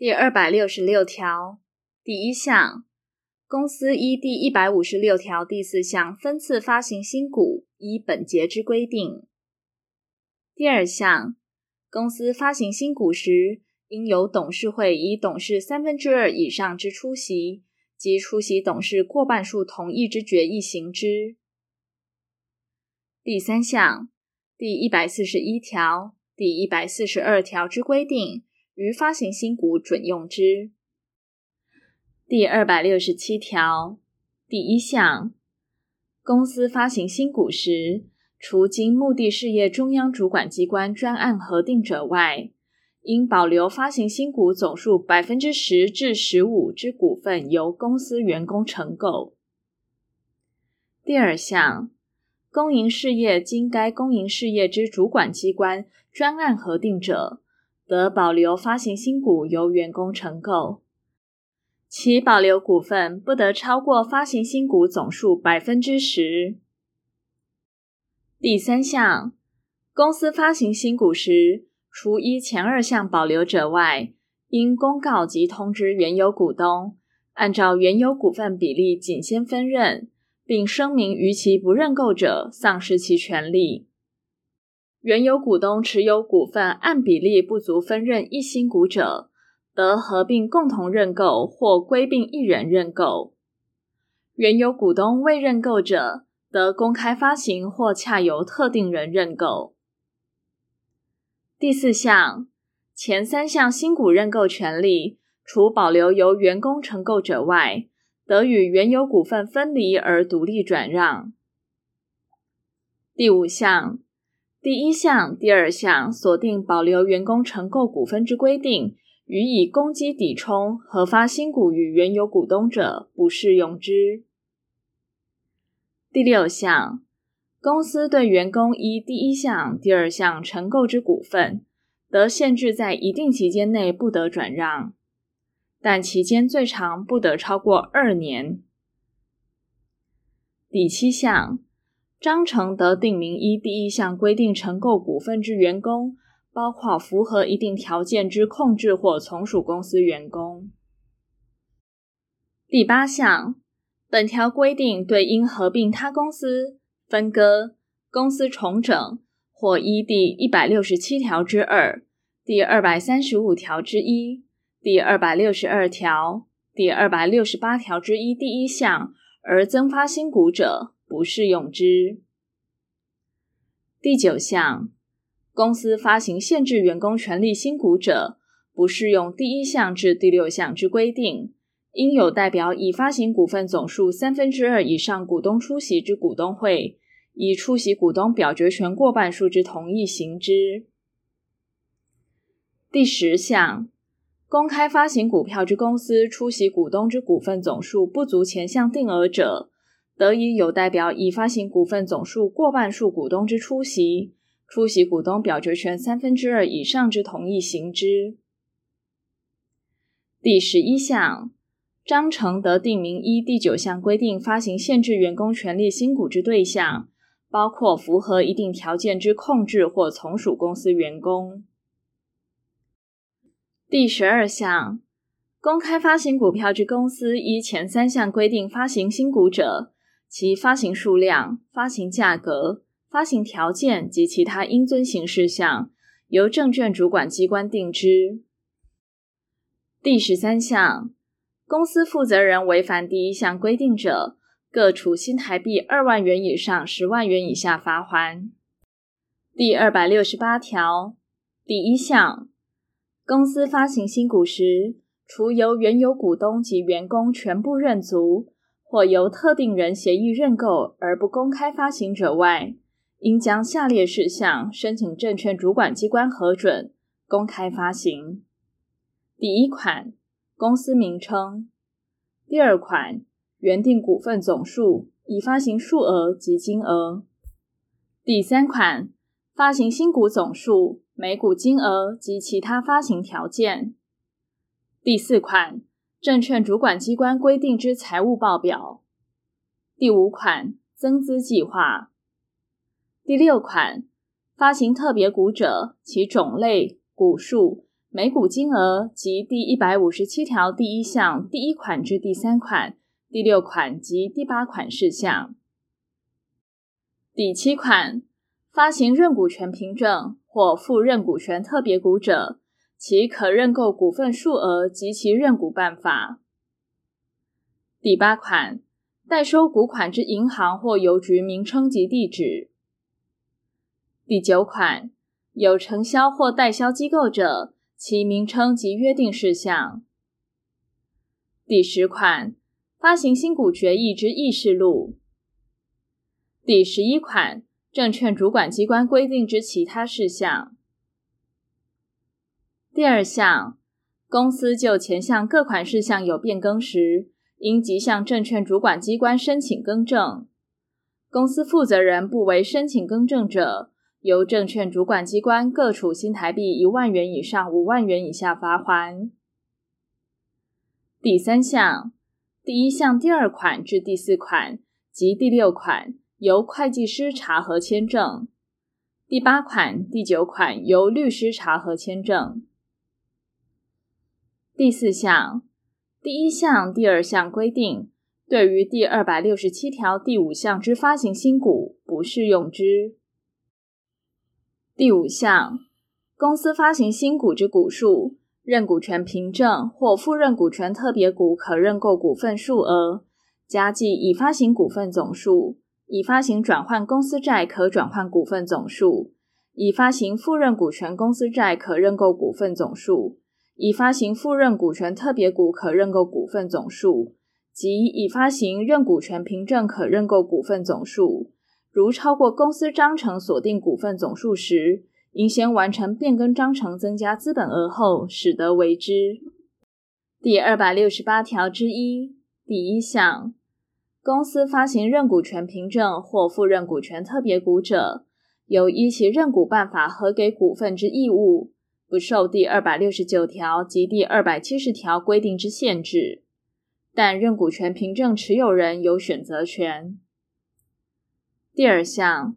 第二百六十六条第一项，公司依第一百五十六条第四项分次发行新股，依本节之规定。第二项，公司发行新股时，应由董事会以董事三分之二以上之出席及出席董事过半数同意之决议行之。第三项，第一百四十一条、第一百四十二条之规定，于发行新股准用之。第二百六十七条第一项，公司发行新股时，除经目的事业中央主管机关专案核定者外，应保留发行新股总数百分之十至十五之股份由公司员工承购。第二项，公营事业经该公营事业之主管机关专案核定者，得保留发行新股由员工承购，其保留股份不得超过发行新股总数百分之十。第三项，公司发行新股时，除依前二项保留者外，应公告及通知原有股东，按照原有股份比例仅先分认，并声明逾期不认购者，丧失其权利。原有股东持有股份按比例不足分认一新股者，得合并共同认购或归并一人认购。原有股东未认购者，得公开发行或洽由特定人认购。第四项，前三项新股认购权利，除保留由员工承购者外，得与原有股份分离而独立转让。第五项。第一项、第二项锁定保留员工承购股份之规定，予以公积抵充核发新股与原有股东者，不适用之。第六项，公司对员工依第一项、第二项承购之股份，得限制在一定期间内不得转让，但期间最长不得超过二年。第七项。章程得定名。一第一项规定承购股份之员工，包括符合一定条件之控制或从属公司员工。第八项，本条规定对因合并他公司、分割、公司重整或依第一百六十七条之二、第二百三十五条之一、第二百六十二条、第二百六十八条之一第一项而增发新股者，不适用之。第九项，公司发行限制员工权利新股者，不适用第一项至第六项之规定，应有代表已发行股份总数三分之二以上股东出席之股东会，以出席股东表决权过半数之同意行之。第十项，公开发行股票之公司出席股东之股份总数不足前项定额者，得以有代表已发行股份总数过半数股东之出席，出席股东表决权三分之二以上之同意行之。第十一项，章程得定明依第九项规定发行限制员工权利新股之对象，包括符合一定条件之控制或从属公司员工。第十二项，公开发行股票之公司依前三项规定发行新股者，其发行数量、发行价格、发行条件及其他应遵行事项，由证券主管机关定之。第十三项，公司负责人违反第一项规定者，各处新台币二万元以上十万元以下罚锾。第二百六十八条第一项，公司发行新股时，除由原有股东及员工全部认足。或由特定人协议认购而不公开发行者外，应将下列事项申请证券主管机关核准，公开发行：第一款，公司名称；第二款，原定股份总数、已发行数额及金额；第三款，发行新股总数、每股金额及其他发行条件；第四款。证券主管机关规定之财务报表。第五款，增资计划。第六款，发行特别股者，其种类、股数每股金额及第一百五十七条第一项第一款至第三款、第六款及第八款事项。第七款，发行认股权凭证或附认股权特别股者，其可认购股份数额及其认股办法。第八款，代收股款之银行或邮局名称及地址。第九款，有承销或代销机构者，其名称及约定事项。第十款，发行新股决议之议事录。第十一款，证券主管机关规定之其他事项。第二项，公司就前项各款事项有变更时，应即向证券主管机关申请更正。公司负责人不为申请更正者，由证券主管机关各处新台币一万元以上五万元以下罚锾。第三项，第一项第二款至第四款及第六款。由会计师查核签证，第八款、第九款由律师查核签证。第四项，第一项、第二项规定，对于第二百六十七条第五项之发行新股不适用之。第五项，公司发行新股之股数、认股权凭证或附认股权特别股可认购股份数额，加计已发行股份总数。已发行转换公司债可转换股份总数，已发行附认股权公司债可认购股份总数，已发行附认股权特别股可认购股份总数，及已发行认股权凭证可认购股份总数，如超过公司章程锁定股份总数时，应先完成变更章程增加资本额后，使得为之。第二百六十八条之一第一项。公司发行认股权凭证或附认股权特别股者，有依其认股办法核给股份之义务，不受第二百六十九条及第二百七十条规定之限制，但认股权凭证持有人有选择权。第二项，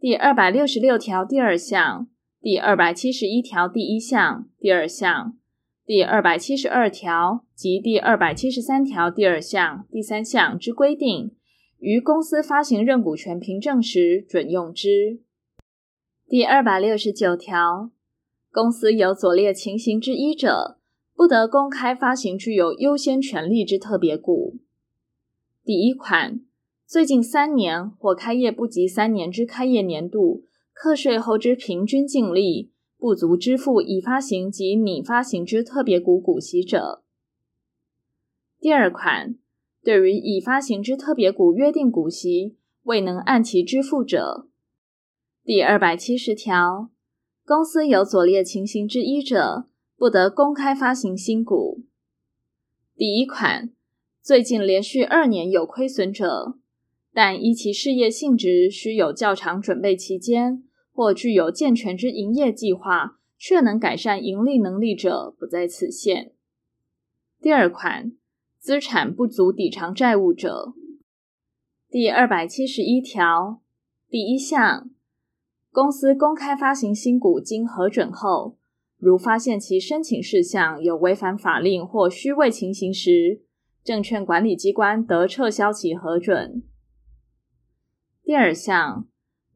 第二百六十六条第二项，第二百七十一条第一项第二项。第二百七十二条及第二百七十三条第二项、第三项之规定，于公司发行认股权凭证时准用之。第二百六十九条，公司有左列情形之一者，不得公开发行具有优先权利之特别股。第一款，最近三年或开业不及三年之开业年度，课税后之平均净利。不足支付已发行及拟发行之特别股股息者。第二款，对于已发行之特别股约定股息未能按期支付者。第二百七十条，公司有左列情形之一者，不得公开发行新股。第一款，最近连续二年有亏损者，但依其事业性质需有较长准备期间。或具有健全之营业计划，却能改善盈利能力者，不在此限。第二款，资产不足抵偿债务者。第二百七十一条第一项，公司公开发行新股经核准后，如发现其申请事项有违反法令或虚伪情形时，证券管理机关得撤销其核准。第二项。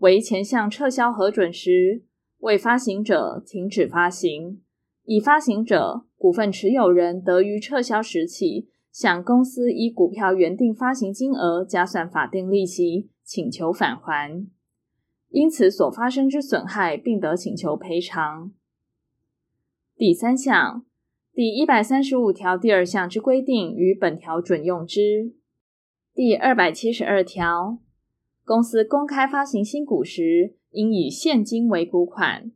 为前项撤销核准时，未发行者停止发行；已发行者，股份持有人得于撤销时起向公司依股票原定发行金额加算法定利息，请求返还。因此所发生之损害，并得请求赔偿。第三项，第一百三十五条第二项之规定与本条准用之。第二百七十二条。公司公开发行新股时，应以现金为股款，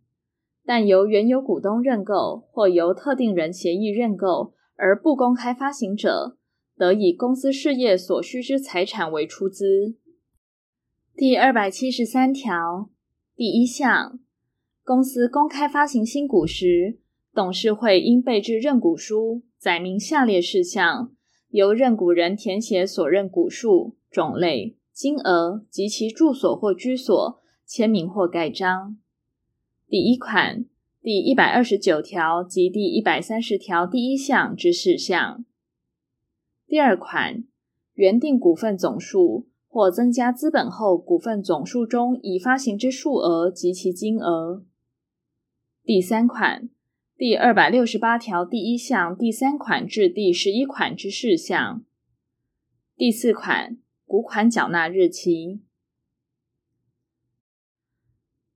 但由原有股东认购或由特定人协议认购而不公开发行者，得以公司事业所需之财产为出资。第二百七十三条第一项，公司公开发行新股时，董事会应备置认股书，载明下列事项，由认股人填写所认股数、种类。金额及其住所或居所，签名或盖章。第一款，第一百二十九条及第一百三十条第一项之事项。第二款，原定股份总数或增加资本后股份总数中已发行之数额及其金额。第三款，第二百六十八条第一项第三款至第十一款之事项。第四款，股款缴纳日期。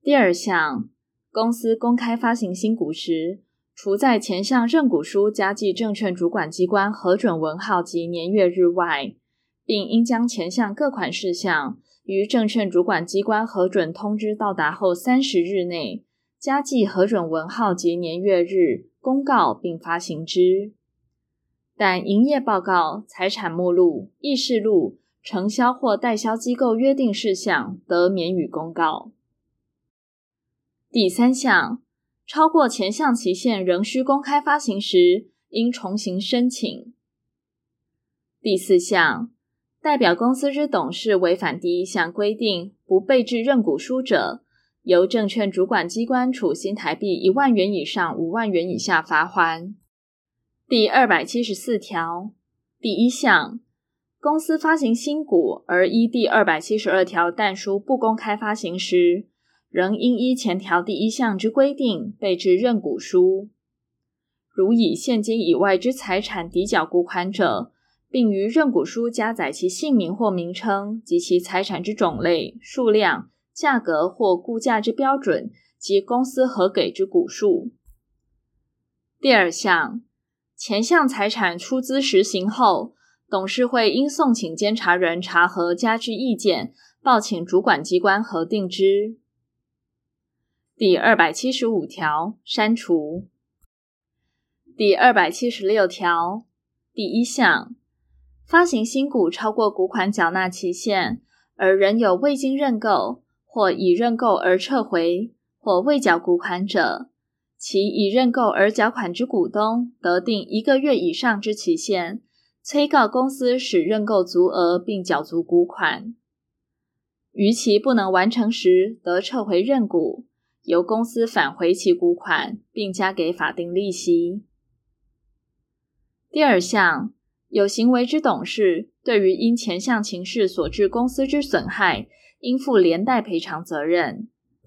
第二项。公司公开发行新股时，除在前项认股书加记证券主管机关核准文号及年月日外，并应将前项各款事项于证券主管机关核准通知到达后三十日内，加记核准文号及年月日，公告并发行之。但营业报告、财产目录、议事录、承销或代销机构约定事项，得免予公告。第三项，超过前项期限仍需公开发行时，应重新申请。第四项，代表公司之董事违反第一项规定，不备置认股书者，由证券主管机关处新台币一万元以上五万元以下罚锾。第二百七十四条第一项，公司发行新股而依第二百七十二条但书不公开发行时，仍应依前条第一项之规定备置认股书。如以现金以外之财产抵缴股款者，并于认股书加载其姓名或名称及其财产之种类、数量、价格或估价之标准及公司核给之股数。第二项，前项财产出资实行后，董事会应送请监察人查核加具意见，报请主管机关核定之。第二百七十五条删除。第二百七十六条第一项，发行新股超过股款缴纳期限，而仍有未经认购或已认购而撤回或未缴股款者，其已认购而缴款之股东，得定一个月以上之期限，催告公司使认购足额并缴足股款。逾期不能完成时，得撤回认股。由公司返回其股款，并加给法定利息。第二项，有行为之董事，对于因前项情事所致公司之损害，应负连带赔偿责任，